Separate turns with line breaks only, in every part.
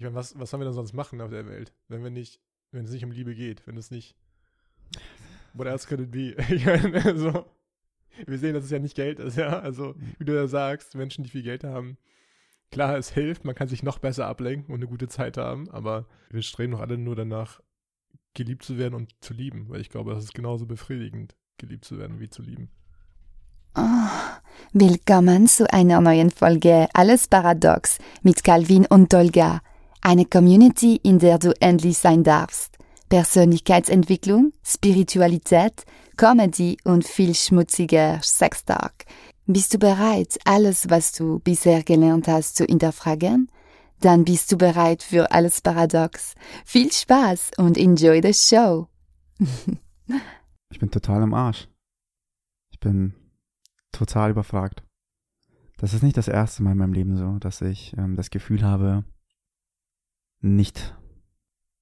Ich meine, was, was sollen wir denn sonst machen auf der Welt, wenn wir nicht, wenn es nicht um Liebe geht, wenn es nicht. What else could it be? Ich meine, also, wir sehen, dass es ja nicht Geld ist, ja. Also, wie du ja sagst, Menschen, die viel Geld haben, klar, es hilft, man kann sich noch besser ablenken und eine gute Zeit haben, aber wir streben doch alle nur danach, geliebt zu werden und zu lieben, weil ich glaube, das ist genauso befriedigend, geliebt zu werden wie zu lieben.
Oh, willkommen zu einer neuen Folge Alles Paradox mit Calvin und Dolga. Eine Community, in der du endlich sein darfst. Persönlichkeitsentwicklung, Spiritualität, Comedy und viel schmutziger Sextalk. Bist du bereit, alles, was du bisher gelernt hast, zu hinterfragen? Dann bist du bereit für alles Paradox. Viel Spaß und enjoy the show.
ich bin total im Arsch. Ich bin total überfragt. Das ist nicht das erste Mal in meinem Leben so, dass ich ähm, das Gefühl habe, nicht,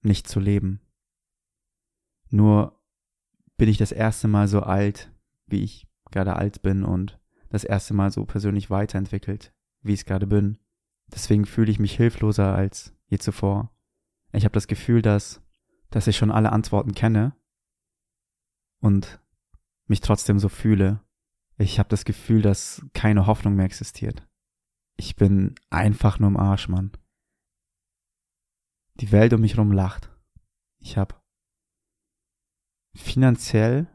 nicht zu leben. Nur bin ich das erste Mal so alt, wie ich gerade alt bin und das erste Mal so persönlich weiterentwickelt, wie ich es gerade bin. Deswegen fühle ich mich hilfloser als je zuvor. Ich habe das Gefühl, dass, dass ich schon alle Antworten kenne und mich trotzdem so fühle. Ich habe das Gefühl, dass keine Hoffnung mehr existiert. Ich bin einfach nur im Arsch, Mann. Die Welt um mich herum lacht. Ich habe finanziell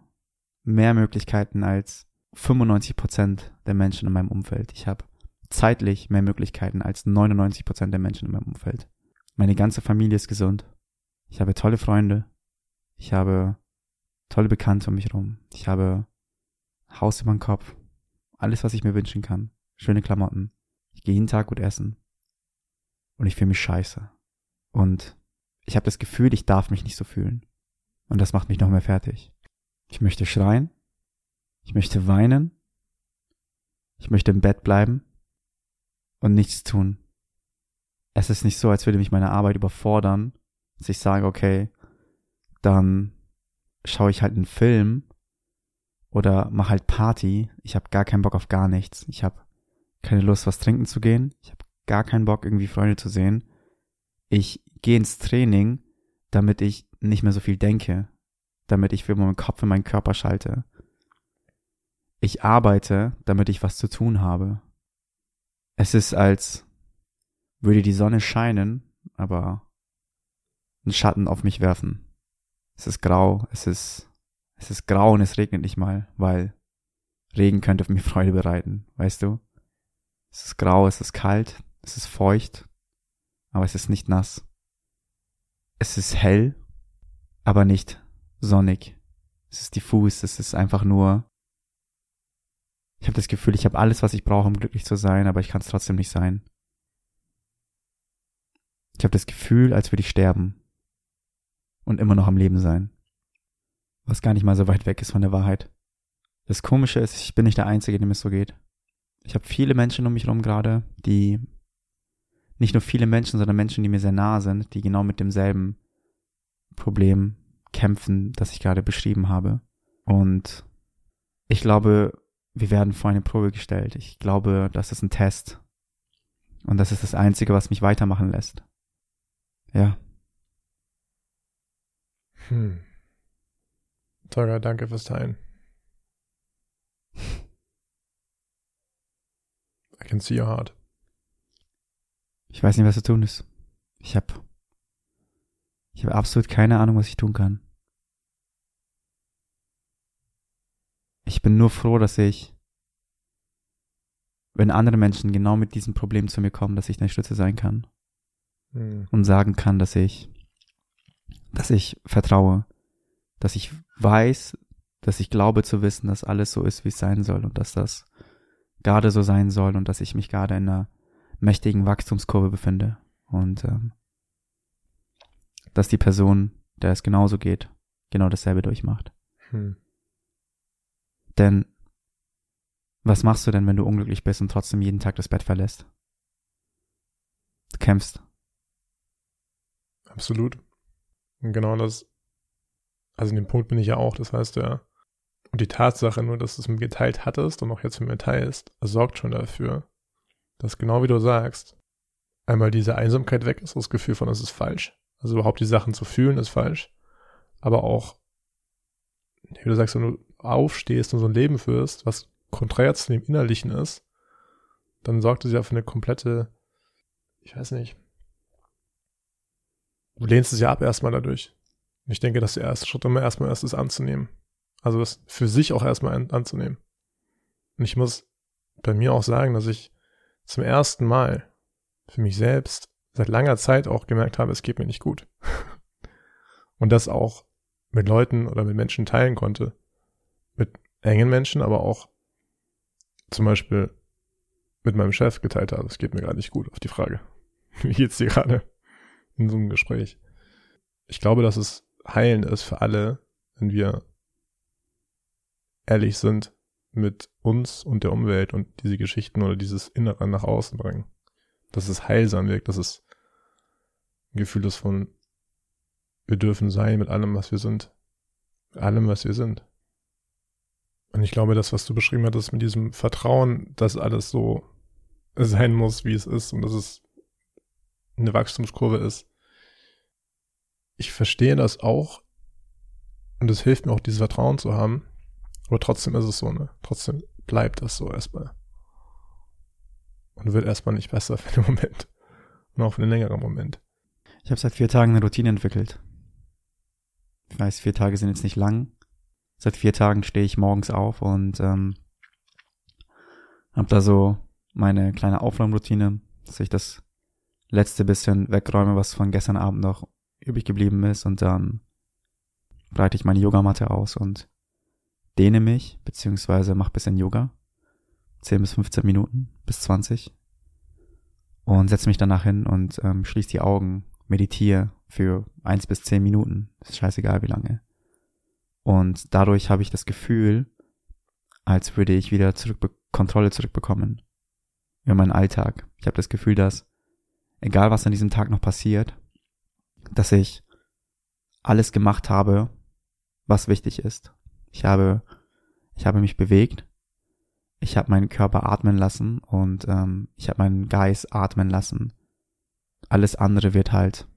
mehr Möglichkeiten als 95 Prozent der Menschen in meinem Umfeld. Ich habe zeitlich mehr Möglichkeiten als 99 Prozent der Menschen in meinem Umfeld. Meine ganze Familie ist gesund. Ich habe tolle Freunde. Ich habe tolle Bekannte um mich herum. Ich habe Haus über den Kopf. Alles, was ich mir wünschen kann. Schöne Klamotten. Ich gehe jeden Tag gut essen. Und ich fühle mich scheiße. Und ich habe das Gefühl, ich darf mich nicht so fühlen. Und das macht mich noch mehr fertig. Ich möchte schreien. Ich möchte weinen. Ich möchte im Bett bleiben und nichts tun. Es ist nicht so, als würde mich meine Arbeit überfordern, dass ich sage, okay, dann schaue ich halt einen Film oder mache halt Party. Ich habe gar keinen Bock auf gar nichts. Ich habe keine Lust, was trinken zu gehen. Ich habe gar keinen Bock, irgendwie Freunde zu sehen. Ich gehe ins Training, damit ich nicht mehr so viel denke, damit ich für meinen Kopf in meinen Körper schalte. Ich arbeite, damit ich was zu tun habe. Es ist, als würde die Sonne scheinen, aber einen Schatten auf mich werfen. Es ist grau, es ist, es ist grau und es regnet nicht mal, weil Regen könnte mir Freude bereiten, weißt du? Es ist grau, es ist kalt, es ist feucht, aber es ist nicht nass. Es ist hell, aber nicht sonnig. Es ist diffus, es ist einfach nur. Ich habe das Gefühl, ich habe alles, was ich brauche, um glücklich zu sein, aber ich kann es trotzdem nicht sein. Ich habe das Gefühl, als würde ich sterben und immer noch am Leben sein. Was gar nicht mal so weit weg ist von der Wahrheit. Das Komische ist, ich bin nicht der Einzige, dem es so geht. Ich habe viele Menschen um mich herum gerade, die nicht nur viele Menschen, sondern Menschen, die mir sehr nahe sind, die genau mit demselben Problem kämpfen, das ich gerade beschrieben habe. Und ich glaube, wir werden vor eine Probe gestellt. Ich glaube, das ist ein Test. Und das ist das Einzige, was mich weitermachen lässt. Ja.
Hm. Tolga, danke fürs Teilen. I can see your heart.
Ich weiß nicht, was zu tun ist. Ich habe ich habe absolut keine Ahnung, was ich tun kann. Ich bin nur froh, dass ich, wenn andere Menschen genau mit diesem Problem zu mir kommen, dass ich eine Stütze sein kann. Mhm. Und sagen kann, dass ich, dass ich vertraue, dass ich weiß, dass ich glaube zu wissen, dass alles so ist, wie es sein soll und dass das gerade so sein soll und dass ich mich gerade in einer mächtigen Wachstumskurve befinde. Und ähm, dass die Person, der es genauso geht, genau dasselbe durchmacht. Hm. Denn was machst du denn, wenn du unglücklich bist und trotzdem jeden Tag das Bett verlässt? Du kämpfst.
Absolut. Und genau das, also in dem Punkt bin ich ja auch, das heißt ja, und die Tatsache nur, dass du es mir geteilt hattest und auch jetzt mit mir teilst, sorgt schon dafür, dass genau wie du sagst, einmal diese Einsamkeit weg ist, das Gefühl von, es ist falsch. Also überhaupt die Sachen zu fühlen ist falsch. Aber auch, wie du sagst, wenn du aufstehst und so ein Leben führst, was konträr zu dem Innerlichen ist, dann sorgt es ja für eine komplette, ich weiß nicht, du lehnst es ja ab erstmal dadurch. Ich denke, dass der erste Schritt immer erstmal erst ist anzunehmen. Also das für sich auch erstmal an, anzunehmen. Und ich muss bei mir auch sagen, dass ich zum ersten Mal für mich selbst seit langer Zeit auch gemerkt habe, es geht mir nicht gut. Und das auch mit Leuten oder mit Menschen teilen konnte. Mit engen Menschen, aber auch zum Beispiel mit meinem Chef geteilt habe. Es geht mir gerade nicht gut auf die Frage. Wie geht's dir gerade in so einem Gespräch? Ich glaube, dass es heilend ist für alle, wenn wir ehrlich sind mit uns und der Umwelt und diese Geschichten oder dieses Innere nach außen bringen. Dass es heilsam wirkt, dass es ein Gefühl ist von, wir dürfen sein mit allem, was wir sind. Mit allem, was wir sind. Und ich glaube, das, was du beschrieben hattest mit diesem Vertrauen, dass alles so sein muss, wie es ist und dass es eine Wachstumskurve ist. Ich verstehe das auch und es hilft mir auch, dieses Vertrauen zu haben. Aber trotzdem ist es so, ne? Trotzdem bleibt das so erstmal. Und wird erstmal nicht besser für den Moment. Und auch für den längeren Moment.
Ich habe seit vier Tagen eine Routine entwickelt. Ich weiß, vier Tage sind jetzt nicht lang. Seit vier Tagen stehe ich morgens auf und ähm, habe da so meine kleine Aufräumroutine, dass ich das letzte bisschen wegräume, was von gestern Abend noch übrig geblieben ist und dann breite ich meine Yogamatte aus und dehne mich, beziehungsweise mache bisschen Yoga. 10 bis 15 Minuten, bis 20. Und setze mich danach hin und ähm, schließe die Augen, meditiere für 1 bis 10 Minuten. Ist scheißegal wie lange. Und dadurch habe ich das Gefühl, als würde ich wieder zurück Kontrolle zurückbekommen über meinen Alltag. Ich habe das Gefühl, dass egal was an diesem Tag noch passiert, dass ich alles gemacht habe, was wichtig ist. Ich habe, ich habe mich bewegt, ich habe meinen Körper atmen lassen und ähm, ich habe meinen Geist atmen lassen. Alles andere wird halt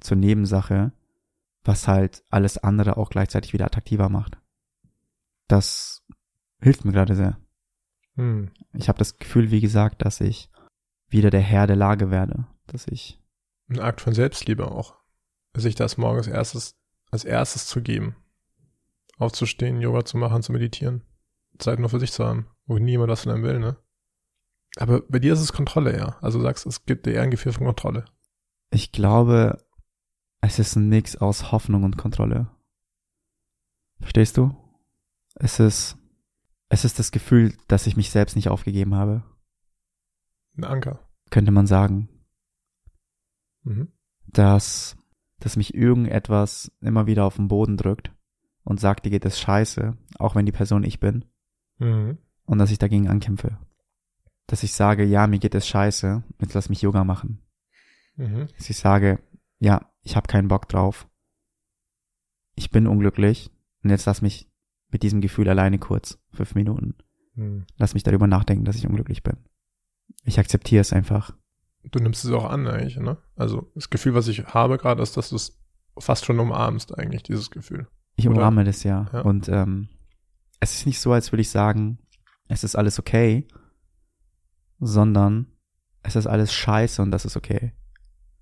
zur Nebensache, was halt alles andere auch gleichzeitig wieder attraktiver macht. Das hilft mir gerade sehr. Hm. Ich habe das Gefühl, wie gesagt, dass ich wieder der Herr der Lage werde, dass ich
ein Akt von Selbstliebe auch, sich das morgens erstes als erstes zu geben, aufzustehen, Yoga zu machen, zu meditieren, Zeit nur für sich zu haben, wo niemand was von einem will, ne? Aber bei dir ist es Kontrolle, ja. Also du sagst, es gibt dir eher ein Gefühl von Kontrolle.
Ich glaube, es ist ein Mix aus Hoffnung und Kontrolle. Verstehst du? Es ist, es ist das Gefühl, dass ich mich selbst nicht aufgegeben habe.
Ein Anker.
Könnte man sagen. Mhm. Dass, dass mich irgendetwas immer wieder auf den Boden drückt und sagt, dir geht es scheiße, auch wenn die Person ich bin. Mhm. Und dass ich dagegen ankämpfe. Dass ich sage, ja, mir geht es scheiße, jetzt lass mich Yoga machen. Mhm. Dass ich sage, ja, ich habe keinen Bock drauf. Ich bin unglücklich und jetzt lass mich mit diesem Gefühl alleine kurz, fünf Minuten. Mhm. Lass mich darüber nachdenken, dass ich unglücklich bin. Ich akzeptiere es einfach.
Du nimmst es auch an eigentlich, ne? Also das Gefühl, was ich habe gerade, ist, dass du es fast schon umarmst eigentlich, dieses Gefühl.
Ich umarme das ja. ja. Und ähm, es ist nicht so, als würde ich sagen, es ist alles okay, sondern es ist alles scheiße und das ist okay.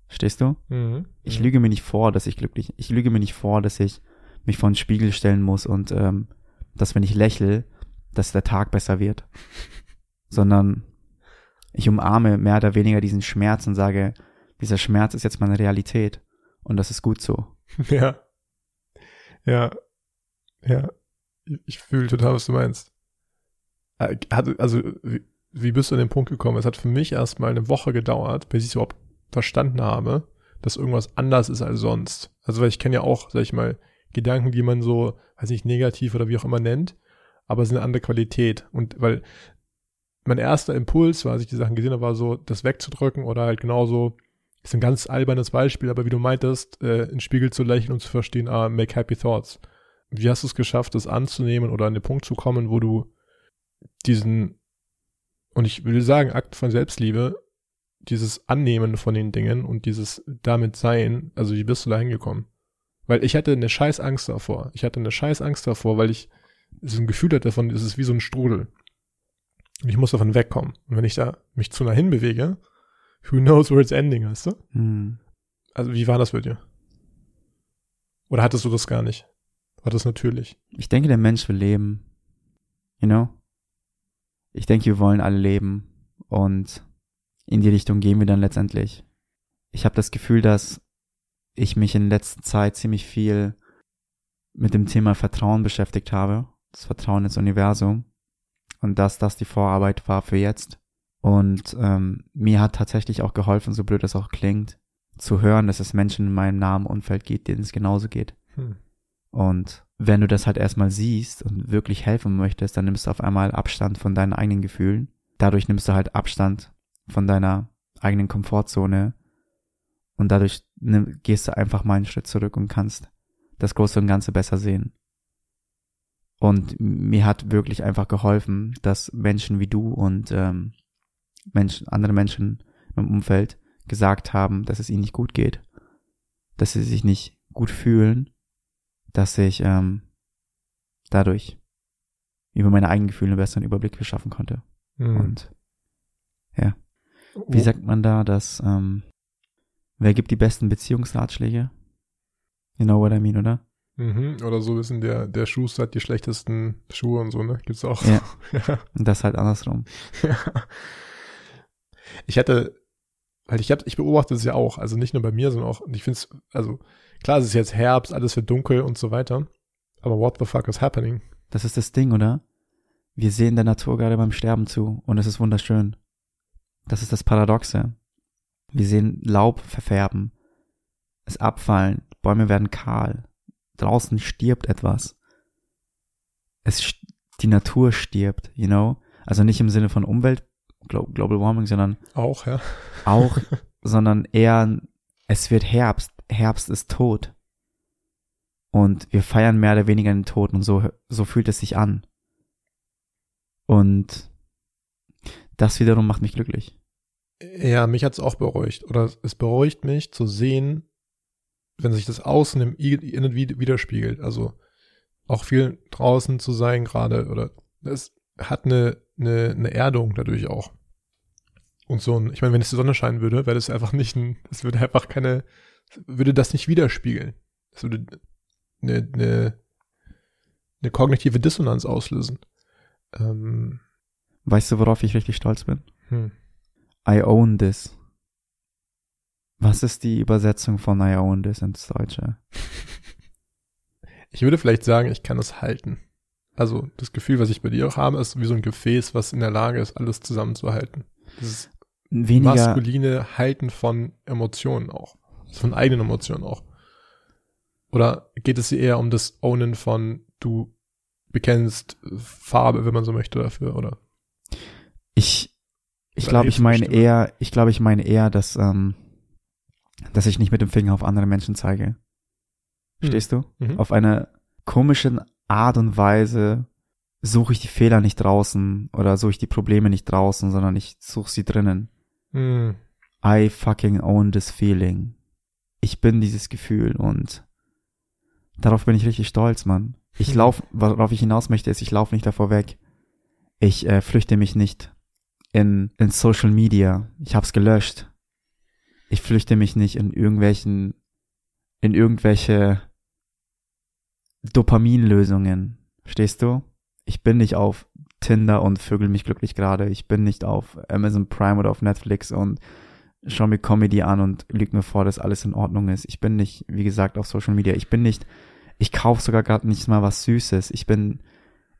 Verstehst du? Mhm. Ich mhm. lüge mir nicht vor, dass ich glücklich, ich lüge mir nicht vor, dass ich mich vor den Spiegel stellen muss und ähm, dass wenn ich lächle, dass der Tag besser wird. sondern ich umarme mehr oder weniger diesen Schmerz und sage, dieser Schmerz ist jetzt meine Realität und das ist gut so.
Ja. Ja, ja, ich fühle total, was du meinst. Äh, also, wie bist du an den Punkt gekommen? Es hat für mich erstmal eine Woche gedauert, bis ich überhaupt verstanden habe, dass irgendwas anders ist als sonst. Also, weil ich kenne ja auch, sag ich mal, Gedanken, die man so, weiß nicht, negativ oder wie auch immer nennt, aber es ist eine andere Qualität. Und weil mein erster Impuls war, als ich die Sachen gesehen habe, war so, das wegzudrücken oder halt genauso, ist ein ganz albernes Beispiel, aber wie du meintest, äh, in Spiegel zu lächeln und zu verstehen, ah, make happy thoughts. Wie hast du es geschafft, das anzunehmen oder an den Punkt zu kommen, wo du diesen, und ich würde sagen, Akt von Selbstliebe dieses Annehmen von den Dingen und dieses damit sein, also wie bist du da hingekommen? Weil ich hatte eine scheiß Angst davor. Ich hatte eine scheiß Angst davor, weil ich so ein Gefühl hatte davon, es ist wie so ein Strudel. Und ich muss davon wegkommen. Und wenn ich da mich zu nah hinbewege, who knows where it's ending, weißt du?
Hm.
Also wie war das bei dir? Oder hattest du das gar nicht? War das natürlich?
Ich denke, der Mensch will leben. You know? Ich denke, wir wollen alle leben. Und in die Richtung gehen wir dann letztendlich. Ich habe das Gefühl, dass ich mich in letzter Zeit ziemlich viel mit dem Thema Vertrauen beschäftigt habe. Das Vertrauen ins Universum. Und dass das die Vorarbeit war für jetzt. Und ähm, mir hat tatsächlich auch geholfen, so blöd das auch klingt, zu hören, dass es Menschen in meinem nahen Umfeld gibt, denen es genauso geht.
Hm.
Und wenn du das halt erstmal siehst und wirklich helfen möchtest, dann nimmst du auf einmal Abstand von deinen eigenen Gefühlen. Dadurch nimmst du halt Abstand von deiner eigenen Komfortzone. Und dadurch nimm, gehst du einfach mal einen Schritt zurück und kannst das Große und Ganze besser sehen. Und mir hat wirklich einfach geholfen, dass Menschen wie du und ähm, Menschen, andere Menschen im Umfeld gesagt haben, dass es ihnen nicht gut geht, dass sie sich nicht gut fühlen, dass ich ähm, dadurch über meine eigenen Gefühle einen besseren Überblick verschaffen konnte.
Hm.
Und ja, wie sagt man da, dass ähm, wer gibt die besten Beziehungsratschläge? You know what I mean, oder?
Mhm. Oder so wissen, der, der Schuster hat die schlechtesten Schuhe und so, ne? Gibt's auch.
Ja.
ja.
Und das halt andersrum.
Ja. Ich hatte, weil ich hab, ich beobachte es ja auch, also nicht nur bei mir, sondern auch, und ich finde es, also klar, es ist jetzt Herbst, alles wird dunkel und so weiter, aber what the fuck is happening?
Das ist das Ding, oder? Wir sehen der Natur gerade beim Sterben zu und es ist wunderschön. Das ist das Paradoxe. Wir sehen Laub verfärben, es abfallen, Bäume werden kahl, draußen stirbt etwas. Es, die Natur stirbt, you know? Also nicht im Sinne von Umwelt, Global Warming, sondern
Auch, ja.
auch, sondern eher, es wird Herbst. Herbst ist tot. Und wir feiern mehr oder weniger den Tod und so, so fühlt es sich an. Und das wiederum macht mich glücklich.
Ja, mich hat's auch beruhigt. Oder es beruhigt mich zu sehen, wenn sich das Außen im Innen wid- widerspiegelt. Also auch viel draußen zu sein gerade oder es hat eine, eine, eine Erdung dadurch auch. Und so ein, ich meine, wenn es die Sonne scheinen würde, wäre das einfach nicht ein, das würde einfach keine, würde das nicht widerspiegeln. Das würde eine, eine, eine kognitive Dissonanz auslösen. Ähm,
Weißt du, worauf ich richtig stolz bin?
hm.
I own this. Was ist die Übersetzung von I own this ins Deutsche?
Ich würde vielleicht sagen, ich kann es halten. Also das Gefühl, was ich bei dir auch habe, ist wie so ein Gefäß, was in der Lage ist, alles zusammenzuhalten. Dieses
Weniger,
maskuline Halten von Emotionen auch. Von eigenen Emotionen auch. Oder geht es hier eher um das Ownen von du bekennst Farbe, wenn man so möchte, dafür, oder?
ich, ich glaube, ich meine
Stimme?
eher, ich glaube, ich meine eher, dass, ähm, dass ich nicht mit dem Finger auf andere Menschen zeige. Verstehst du?
Mhm.
Auf eine komische Art und Weise suche ich die Fehler nicht draußen oder suche ich die Probleme nicht draußen, sondern ich suche sie drinnen.
Hm.
I fucking own this feeling. Ich bin dieses Gefühl und darauf bin ich richtig stolz, Mann. Ich
Hm.
lauf, worauf ich hinaus möchte, ist, ich laufe nicht davor weg. Ich äh, flüchte mich nicht in, in Social Media. Ich hab's gelöscht. Ich flüchte mich nicht in irgendwelchen, in irgendwelche Dopaminlösungen. Verstehst du? Ich bin nicht auf Tinder und vögel mich glücklich gerade. Ich bin nicht auf Amazon Prime oder auf Netflix und schau mir Comedy an und lüg mir vor, dass alles in Ordnung ist. Ich bin nicht, wie gesagt, auf Social Media. Ich bin nicht, ich kaufe sogar gerade nicht mal was Süßes. Ich bin,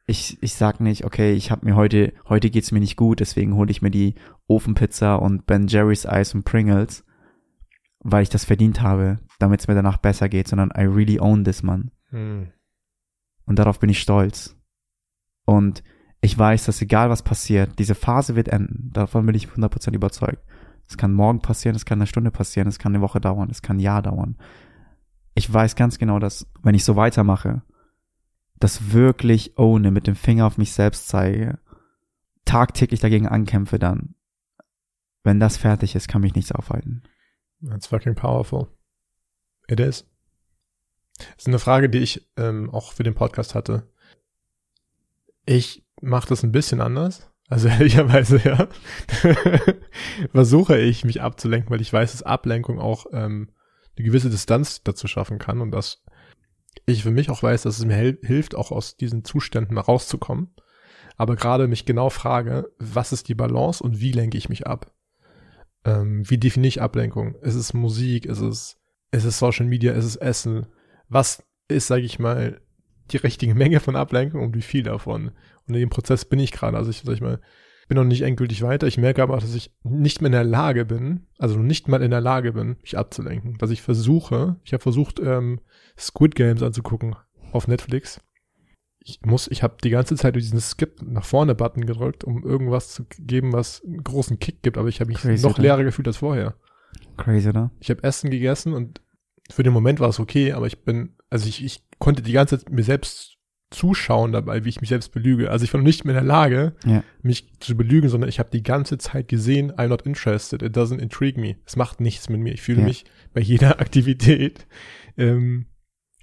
ich, ich sag nicht, okay, ich habe mir heute, heute geht's mir nicht gut, deswegen hole ich mir die Ofenpizza und Ben Jerry's Eis und Pringles, weil ich das verdient habe, damit es mir danach besser geht, sondern I really own this, man.
Hm.
Und darauf bin ich stolz. Und ich weiß, dass egal was passiert, diese Phase wird enden. Davon bin ich 100% überzeugt. Es kann morgen passieren, es kann eine Stunde passieren, es kann eine Woche dauern, es kann ein Jahr dauern. Ich weiß ganz genau, dass, wenn ich so weitermache, das wirklich ohne, mit dem Finger auf mich selbst zeige, tagtäglich dagegen ankämpfe, dann wenn das fertig ist, kann mich nichts aufhalten.
That's fucking powerful. It is. Das ist eine Frage, die ich ähm, auch für den Podcast hatte. Ich mache das ein bisschen anders. Also ehrlicherweise, ja. Versuche ich, mich abzulenken, weil ich weiß, dass Ablenkung auch ähm, eine gewisse Distanz dazu schaffen kann und dass ich für mich auch weiß, dass es mir hilft, auch aus diesen Zuständen mal rauszukommen. Aber gerade mich genau frage, was ist die Balance und wie lenke ich mich ab? Ähm, wie definiere ich Ablenkung? Ist es Musik? Ist es, ist es Social Media? Ist es Essen? Was ist, sage ich mal, die richtige Menge von Ablenkung und wie viel davon? Und in dem Prozess bin ich gerade. Also ich, sag ich mal, bin noch nicht endgültig weiter. Ich merke aber, dass ich nicht mehr in der Lage bin, also nicht mal in der Lage bin, mich abzulenken. Dass ich versuche, ich habe versucht, ähm, Squid Games anzugucken auf Netflix. Ich muss, ich habe die ganze Zeit durch diesen Skip nach vorne Button gedrückt, um irgendwas zu geben, was einen großen Kick gibt, aber ich habe mich Crazy, noch leerer gefühlt als vorher.
Crazy, oder?
Ich habe Essen gegessen und für den Moment war es okay, aber ich bin, also ich, ich konnte die ganze Zeit mir selbst zuschauen dabei, wie ich mich selbst belüge. Also ich war noch nicht mehr in der Lage,
ja.
mich zu belügen, sondern ich habe die ganze Zeit gesehen, I'm not interested, it doesn't intrigue me. Es macht nichts mit mir. Ich fühle ja. mich bei jeder Aktivität ähm,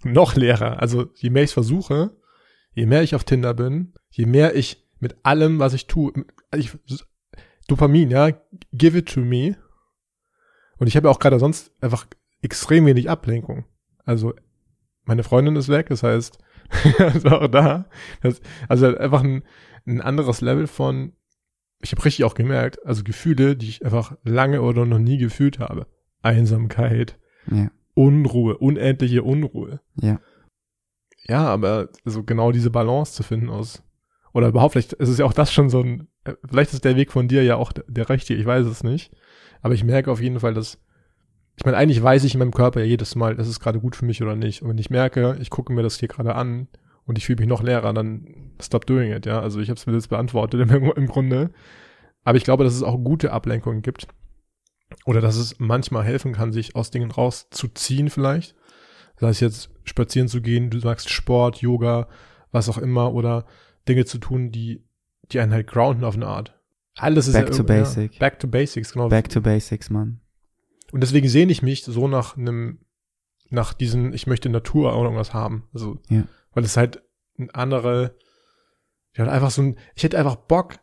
noch leerer. Also je mehr ich versuche, je mehr ich auf Tinder bin, je mehr ich mit allem, was ich tue, ich, Dopamin, ja, give it to me. Und ich habe ja auch gerade sonst einfach extrem wenig Ablenkung. Also meine Freundin ist weg, das heißt, also auch da. Das, also einfach ein, ein anderes Level von, ich habe richtig auch gemerkt, also Gefühle, die ich einfach lange oder noch nie gefühlt habe. Einsamkeit,
ja.
Unruhe, unendliche Unruhe.
Ja.
Ja, aber so genau diese Balance zu finden aus, oder überhaupt, vielleicht ist es ja auch das schon so ein, vielleicht ist der Weg von dir ja auch der, der rechte, ich weiß es nicht. Aber ich merke auf jeden Fall, dass ich meine, eigentlich weiß ich in meinem Körper ja jedes Mal, ist es gerade gut für mich oder nicht. Und wenn ich merke, ich gucke mir das hier gerade an und ich fühle mich noch leerer, dann stop doing it, ja. Also ich habe es mir jetzt beantwortet im, im, Grunde. Aber ich glaube, dass es auch gute Ablenkungen gibt. Oder dass es manchmal helfen kann, sich aus Dingen rauszuziehen vielleicht. Sei es jetzt spazieren zu gehen, du sagst Sport, Yoga, was auch immer, oder Dinge zu tun, die, die einen halt grounden auf eine Art. Alles ist
Back
ja
to basic.
Ja, back to basics, genau.
Back to basics, Mann.
Und deswegen sehne ich mich so nach einem, nach diesen, ich möchte Natur oder irgendwas haben. Also,
ja.
weil es halt ein andere, ja, einfach so ein, ich hätte einfach Bock,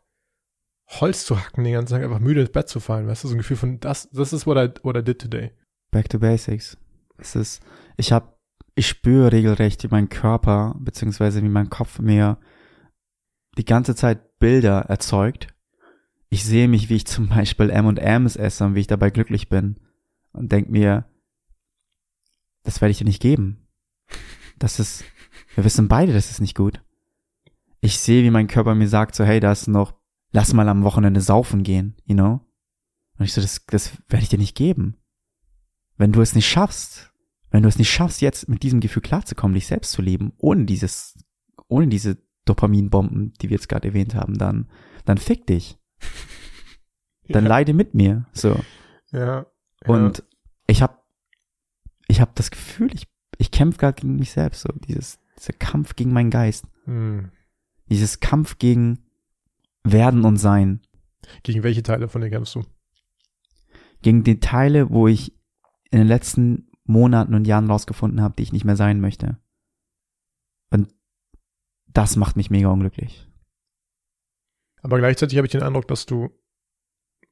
Holz zu hacken den ganzen Tag, einfach müde ins Bett zu fallen, weißt du, so ein Gefühl von, das, das ist what I, what I did today.
Back to basics. Es ist, ich hab, ich spüre regelrecht, wie mein Körper, beziehungsweise wie mein Kopf mir die ganze Zeit Bilder erzeugt. Ich sehe mich, wie ich zum Beispiel M&M's esse und wie ich dabei glücklich bin und denk mir, das werde ich dir nicht geben. Das ist, wir wissen beide, das ist nicht gut. Ich sehe, wie mein Körper mir sagt, so, hey, da ist noch, lass mal am Wochenende saufen gehen, you know? Und ich so, das, das werde ich dir nicht geben. Wenn du es nicht schaffst, wenn du es nicht schaffst, jetzt mit diesem Gefühl klarzukommen, dich selbst zu leben, ohne dieses, ohne diese Dopaminbomben, die wir jetzt gerade erwähnt haben, dann, dann fick dich. Dann ja. leide mit mir, so.
Ja.
Und ja. ich habe ich habe das Gefühl, ich, ich kämpfe gerade gegen mich selbst, so dieses, dieser Kampf gegen meinen Geist.
Hm.
Dieses Kampf gegen Werden und Sein.
Gegen welche Teile von dir kämpfst du?
Gegen die Teile, wo ich in den letzten Monaten und Jahren rausgefunden habe, die ich nicht mehr sein möchte. Und das macht mich mega unglücklich.
Aber gleichzeitig habe ich den Eindruck, dass du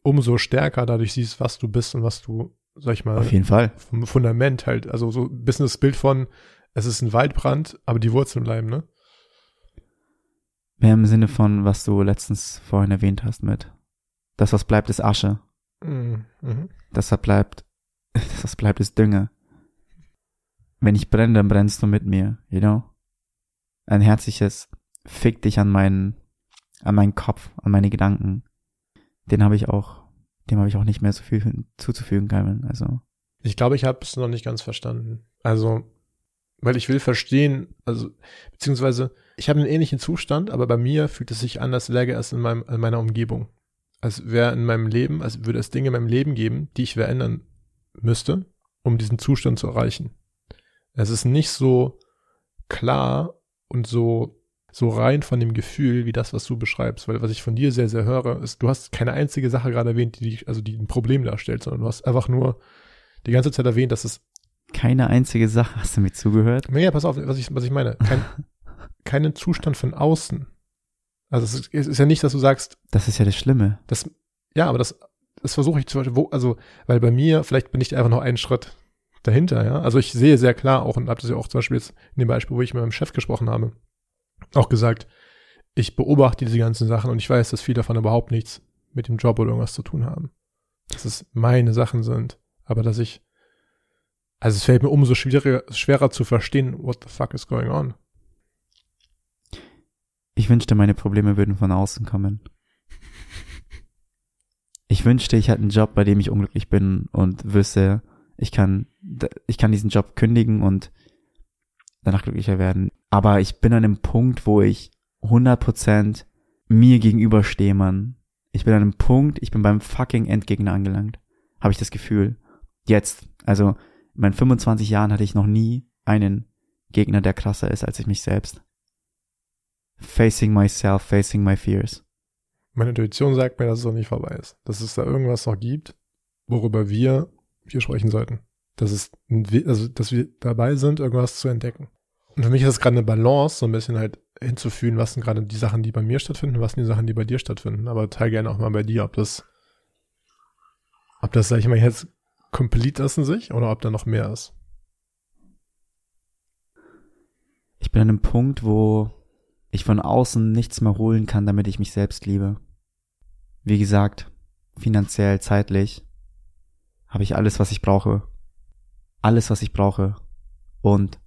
umso stärker dadurch siehst, was du bist und was du, sag ich mal,
auf jeden Fall
vom Fundament halt, also so ein bisschen das Bild von, es ist ein Waldbrand, aber die Wurzeln bleiben, ne?
Mehr im Sinne von, was du letztens vorhin erwähnt hast mit, das, was bleibt, ist Asche.
Mhm.
Das, was bleibt, das, was bleibt, ist Dünger. Wenn ich brenne, dann brennst du mit mir, you know? Ein herzliches Fick dich an meinen, an meinen Kopf, an meine Gedanken den habe ich auch, dem habe ich auch nicht mehr so viel zuzufügen, Calvin. Also.
Ich glaube, ich habe es noch nicht ganz verstanden. Also, weil ich will verstehen, also, beziehungsweise, ich habe einen ähnlichen Zustand, aber bei mir fühlt es sich anders läge als in, meinem, in meiner Umgebung. Als wäre in meinem Leben, als würde es Dinge in meinem Leben geben, die ich verändern müsste, um diesen Zustand zu erreichen. Es ist nicht so klar und so so rein von dem Gefühl, wie das, was du beschreibst. Weil was ich von dir sehr, sehr höre, ist, du hast keine einzige Sache gerade erwähnt, die, also die ein Problem darstellt, sondern du hast einfach nur die ganze Zeit erwähnt, dass es.
Keine einzige Sache, hast du mir zugehört?
Naja, pass auf, was ich, was ich meine. Kein, keinen Zustand von außen. Also es ist, es ist ja nicht, dass du sagst.
Das ist ja das Schlimme.
Das, ja, aber das, das versuche ich zum Beispiel, wo, also, weil bei mir, vielleicht bin ich einfach noch einen Schritt dahinter, ja. Also ich sehe sehr klar auch, und habe das ja auch zum Beispiel jetzt in dem Beispiel, wo ich mit meinem Chef gesprochen habe, auch gesagt, ich beobachte diese ganzen Sachen und ich weiß, dass viele davon überhaupt nichts mit dem Job oder irgendwas zu tun haben. Dass es meine Sachen sind. Aber dass ich, also es fällt mir umso schwieriger, schwerer zu verstehen, what the fuck is going on.
Ich wünschte, meine Probleme würden von außen kommen. Ich wünschte, ich hätte einen Job, bei dem ich unglücklich bin und wüsste, ich kann, ich kann diesen Job kündigen und danach glücklicher werden. Aber ich bin an einem Punkt, wo ich 100% mir gegenüberstehe, Mann. Ich bin an einem Punkt, ich bin beim fucking Endgegner angelangt. Habe ich das Gefühl. Jetzt. Also, in meinen 25 Jahren hatte ich noch nie einen Gegner, der krasser ist als ich mich selbst. Facing myself, facing my fears.
Meine Intuition sagt mir, dass es noch nicht vorbei ist. Dass es da irgendwas noch gibt, worüber wir hier sprechen sollten. Dass es, also, dass wir dabei sind, irgendwas zu entdecken. Und für mich ist es gerade eine Balance, so ein bisschen halt hinzufügen, was sind gerade die Sachen, die bei mir stattfinden, was sind die Sachen, die bei dir stattfinden. Aber teil gerne auch mal bei dir, ob das, ob das, sag ich mal, jetzt complete ist in sich oder ob da noch mehr ist.
Ich bin an einem Punkt, wo ich von außen nichts mehr holen kann, damit ich mich selbst liebe. Wie gesagt, finanziell, zeitlich habe ich alles, was ich brauche. Alles, was ich brauche. Und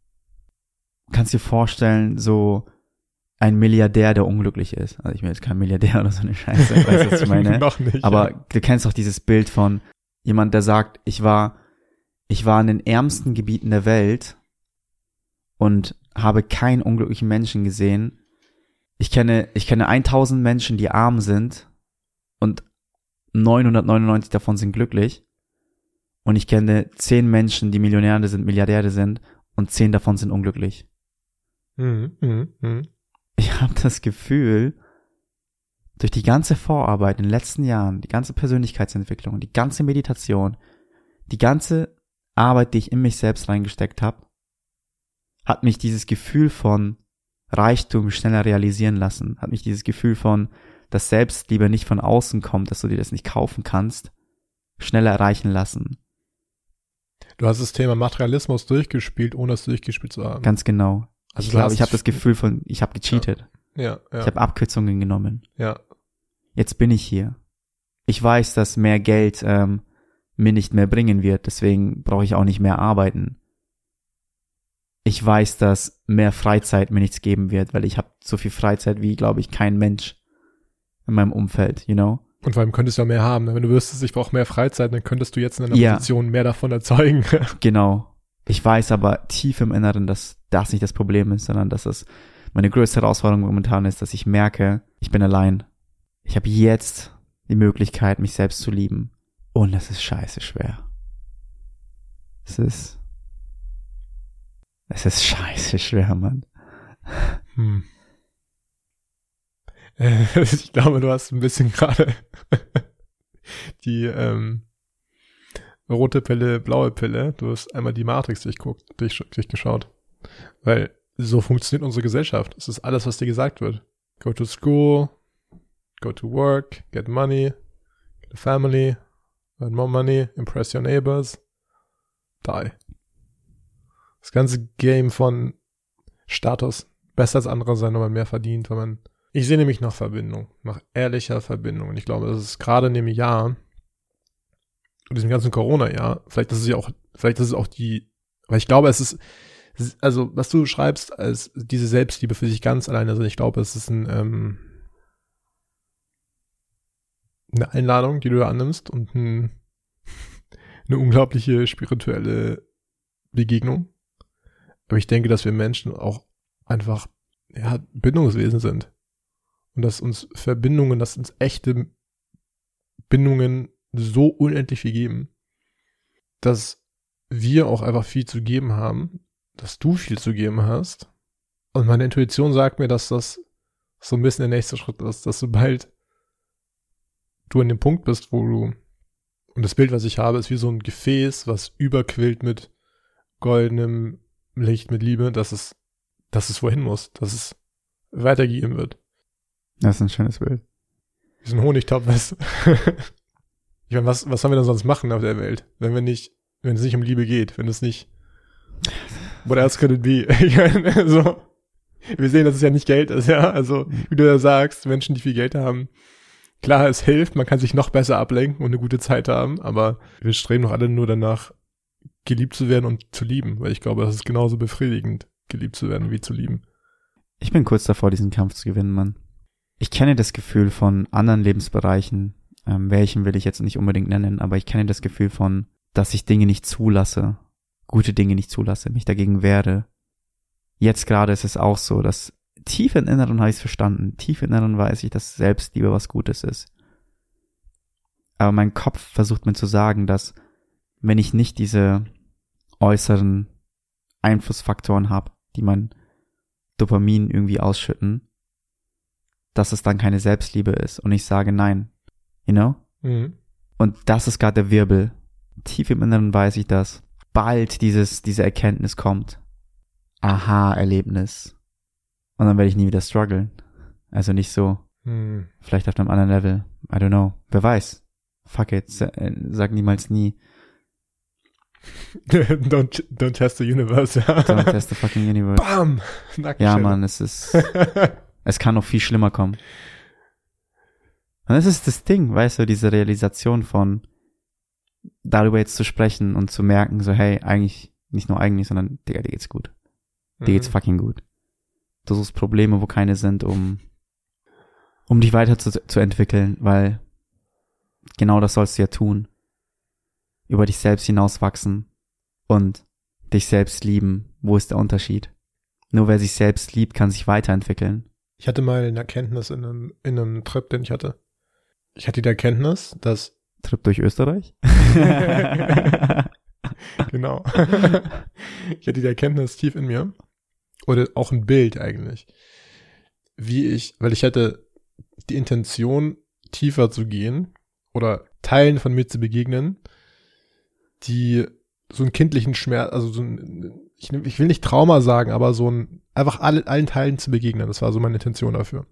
kannst dir vorstellen, so ein Milliardär, der unglücklich ist. Also ich bin jetzt kein Milliardär oder so eine Scheiße, weißt du, was ich meine?
Noch nicht.
Aber
ja.
du kennst doch dieses Bild von jemand, der sagt, ich war, ich war in den ärmsten Gebieten der Welt und habe keinen unglücklichen Menschen gesehen. Ich kenne, ich kenne 1000 Menschen, die arm sind und 999 davon sind glücklich. Und ich kenne 10 Menschen, die Millionäre sind, Milliardäre sind und 10 davon sind unglücklich.
Mhm, mh, mh.
Ich habe das Gefühl, durch die ganze Vorarbeit in den letzten Jahren, die ganze Persönlichkeitsentwicklung, die ganze Meditation, die ganze Arbeit, die ich in mich selbst reingesteckt habe, hat mich dieses Gefühl von Reichtum schneller realisieren lassen, hat mich dieses Gefühl von, dass Selbstliebe nicht von außen kommt, dass du dir das nicht kaufen kannst, schneller erreichen lassen.
Du hast das Thema Materialismus durchgespielt, ohne es durchgespielt zu haben.
Ganz genau.
Also
ich glaube, ich habe das Gefühl von, ich habe gecheatet.
Ja, ja,
Ich habe Abkürzungen genommen.
ja.
Jetzt bin ich hier. Ich weiß, dass mehr Geld ähm, mir nicht mehr bringen wird, deswegen brauche ich auch nicht mehr arbeiten. Ich weiß, dass mehr Freizeit mir nichts geben wird, weil ich habe so viel Freizeit wie, glaube ich, kein Mensch in meinem Umfeld, you know?
Und vor allem könntest du ja mehr haben. Wenn du wüsstest, ich brauche mehr Freizeit, dann könntest du jetzt in einer
Ja.
Position mehr davon erzeugen.
Genau. Ich weiß aber tief im Inneren, dass das nicht das Problem ist, sondern dass es meine größte Herausforderung momentan ist, dass ich merke, ich bin allein. Ich habe jetzt die Möglichkeit, mich selbst zu lieben. Und es ist scheiße schwer. Es ist. Es ist scheiße schwer, Mann.
Hm. Ich glaube, du hast ein bisschen gerade die ähm, rote Pille, blaue Pille. Du hast einmal die Matrix durchguckt, durch, durchgeschaut. Weil so funktioniert unsere Gesellschaft. Es ist alles, was dir gesagt wird. Go to school, go to work, get money, get a family, earn more money, impress your neighbors, die. Das ganze Game von Status besser als andere sein, wenn man mehr verdient, wenn man. Ich sehe nämlich nach Verbindung, nach ehrlicher Verbindung. Und ich glaube, das ist gerade in dem Jahr, in diesem ganzen Corona-Jahr, vielleicht ist es ja auch, vielleicht ist es auch die, weil ich glaube, es ist, es ist- also was du schreibst als diese Selbstliebe für sich ganz alleine, also ich glaube, es ist ein, ähm, eine Einladung, die du da annimmst und ein, eine unglaubliche spirituelle Begegnung. Aber ich denke, dass wir Menschen auch einfach ja, Bindungswesen sind. Und dass uns Verbindungen, dass uns echte Bindungen so unendlich viel geben, dass wir auch einfach viel zu geben haben, dass du viel zu geben hast Und meine Intuition sagt mir, dass das so ein bisschen der nächste Schritt ist, dass sobald du an dem Punkt bist, wo du, und das Bild, was ich habe, ist wie so ein Gefäß, was überquillt mit goldenem Licht, mit Liebe, dass es, dass es wohin muss, dass es weitergegeben wird.
Das ist ein schönes Bild.
Wie so ein Honigtopf, weißt du? Ich meine, was, was sollen wir denn sonst machen auf der Welt, wenn wir nicht, wenn es nicht um Liebe geht, wenn es nicht, what else could it be? Ich meine, so, wir sehen, dass es ja nicht Geld ist, ja, also, wie du ja sagst, Menschen, die viel Geld haben, klar, es hilft, man kann sich noch besser ablenken und eine gute Zeit haben, aber wir streben doch alle nur danach, geliebt zu werden und zu lieben, weil ich glaube, das ist genauso befriedigend, geliebt zu werden wie zu lieben.
Ich bin kurz davor, diesen Kampf zu gewinnen, Mann. Ich kenne das Gefühl von anderen Lebensbereichen, ähm, welchen will ich jetzt nicht unbedingt nennen, aber ich kenne das Gefühl von, dass ich Dinge nicht zulasse, gute Dinge nicht zulasse, mich dagegen wehre. Jetzt gerade ist es auch so, dass tief im Inneren habe ich es verstanden, tief im Inneren weiß ich, dass Selbstliebe was Gutes ist. Aber mein Kopf versucht mir zu sagen, dass wenn ich nicht diese äußeren Einflussfaktoren habe, die mein Dopamin irgendwie ausschütten, dass es dann keine Selbstliebe ist. Und ich sage nein, You know? Mhm. Und das ist gerade der Wirbel. Tief im Inneren weiß ich, dass bald dieses, diese Erkenntnis kommt. Aha-Erlebnis. Und dann werde ich nie wieder strugglen. Also nicht so. Mhm. Vielleicht auf einem anderen Level. I don't know. Wer weiß. Fuck it. Äh, sag niemals nie.
don't, don't test the universe.
don't test the fucking universe.
Bam!
Ja, Mann, es ist, es kann noch viel schlimmer kommen. Und das ist das Ding, weißt du, diese Realisation von darüber jetzt zu sprechen und zu merken, so, hey, eigentlich, nicht nur eigentlich, sondern, Digga, dir geht's gut. Dir mhm. geht's fucking gut. Du suchst Probleme, wo keine sind, um, um dich weiter zu, zu entwickeln, weil genau das sollst du ja tun. Über dich selbst hinauswachsen und dich selbst lieben. Wo ist der Unterschied? Nur wer sich selbst liebt, kann sich weiterentwickeln.
Ich hatte mal eine Erkenntnis in einem, in einem Trip, den ich hatte ich hatte die Erkenntnis, dass
Trip durch Österreich?
genau. ich hatte die Erkenntnis tief in mir. Oder auch ein Bild eigentlich. Wie ich, weil ich hatte die Intention, tiefer zu gehen oder Teilen von mir zu begegnen, die so einen kindlichen Schmerz, also so ein, ich, ich will nicht Trauma sagen, aber so ein, einfach alle, allen Teilen zu begegnen. Das war so meine Intention dafür.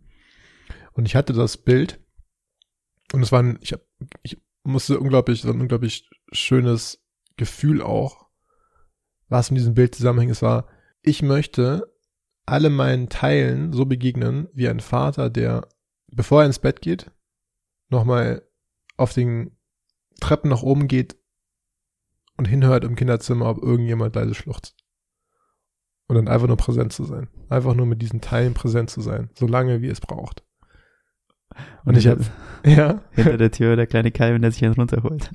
Und ich hatte das Bild, und es war ein, ich, hab, ich musste unglaublich, so ein unglaublich schönes Gefühl auch, was in diesem Bild zusammenhängt. Es war, ich möchte alle meinen Teilen so begegnen wie ein Vater, der, bevor er ins Bett geht, nochmal auf den Treppen nach oben geht und hinhört im Kinderzimmer, ob irgendjemand leise schluchzt. Und dann einfach nur präsent zu sein. Einfach nur mit diesen Teilen präsent zu sein. So lange, wie es braucht. Und, ich habe ja
hinter der Tür der kleine Calvin, der sich einen runterholt.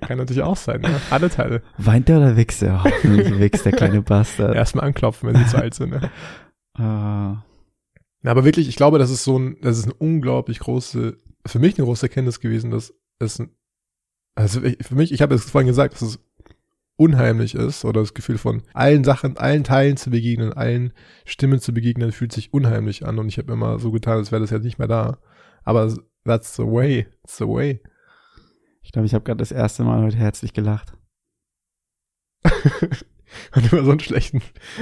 Kann natürlich auch sein, ne? Alle Teile.
Weint der oder wächst er? Hoffentlich wächst der kleine Bastard.
Erstmal anklopfen, wenn sie zu alt sind. Ne? Uh. aber wirklich, ich glaube, das ist so ein, das ist eine unglaublich große, für mich eine große Erkenntnis gewesen, dass es, also für mich, ich habe es vorhin gesagt, dass es unheimlich ist oder das Gefühl von allen Sachen, allen Teilen zu begegnen, allen Stimmen zu begegnen, fühlt sich unheimlich an und ich habe immer so getan, als wäre das jetzt nicht mehr da. Aber that's the way, it's the way.
Ich glaube, ich habe gerade das erste Mal heute herzlich gelacht.
und immer so einen schlechten,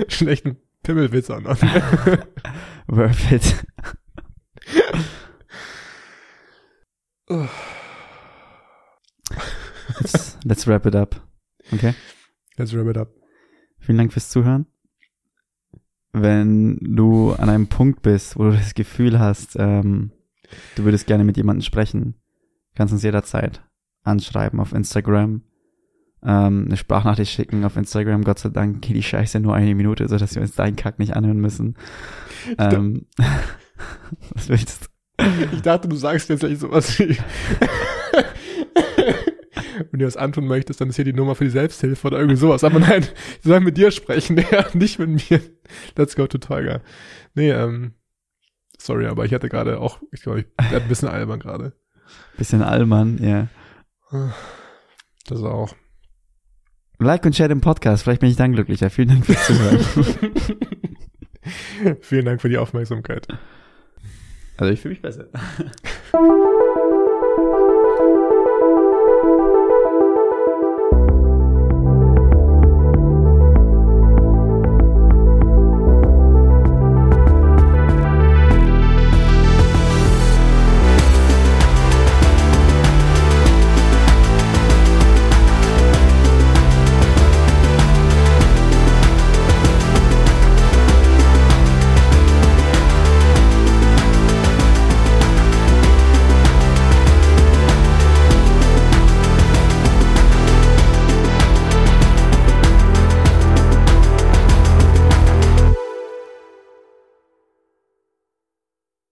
schlechten Pimmelwitz an.
Worth it. let's, let's wrap it up. Okay.
Let's wrap it up.
Vielen Dank fürs Zuhören. Wenn du an einem Punkt bist, wo du das Gefühl hast, ähm, du würdest gerne mit jemandem sprechen, kannst uns jederzeit anschreiben auf Instagram, ähm, eine Sprachnachricht schicken auf Instagram. Gott sei Dank geht die Scheiße nur eine Minute, so dass wir uns deinen Kack nicht anhören müssen. Ähm, was willst
du? Ich dachte, du sagst jetzt gleich sowas wie wenn du das antun möchtest, dann ist hier die Nummer für die Selbsthilfe oder irgendwie sowas. Aber nein, sie sollen mit dir sprechen, ja, nicht mit mir. Let's go to Tolga. Nee, ähm, sorry, aber ich hatte gerade auch, ich glaube, ich ein bisschen albern gerade.
Bisschen albern, ja.
Das auch.
Like und share den Podcast. Vielleicht bin ich dann glücklicher. Vielen Dank fürs Zuhören.
Vielen Dank für die Aufmerksamkeit.
also ich fühle mich besser.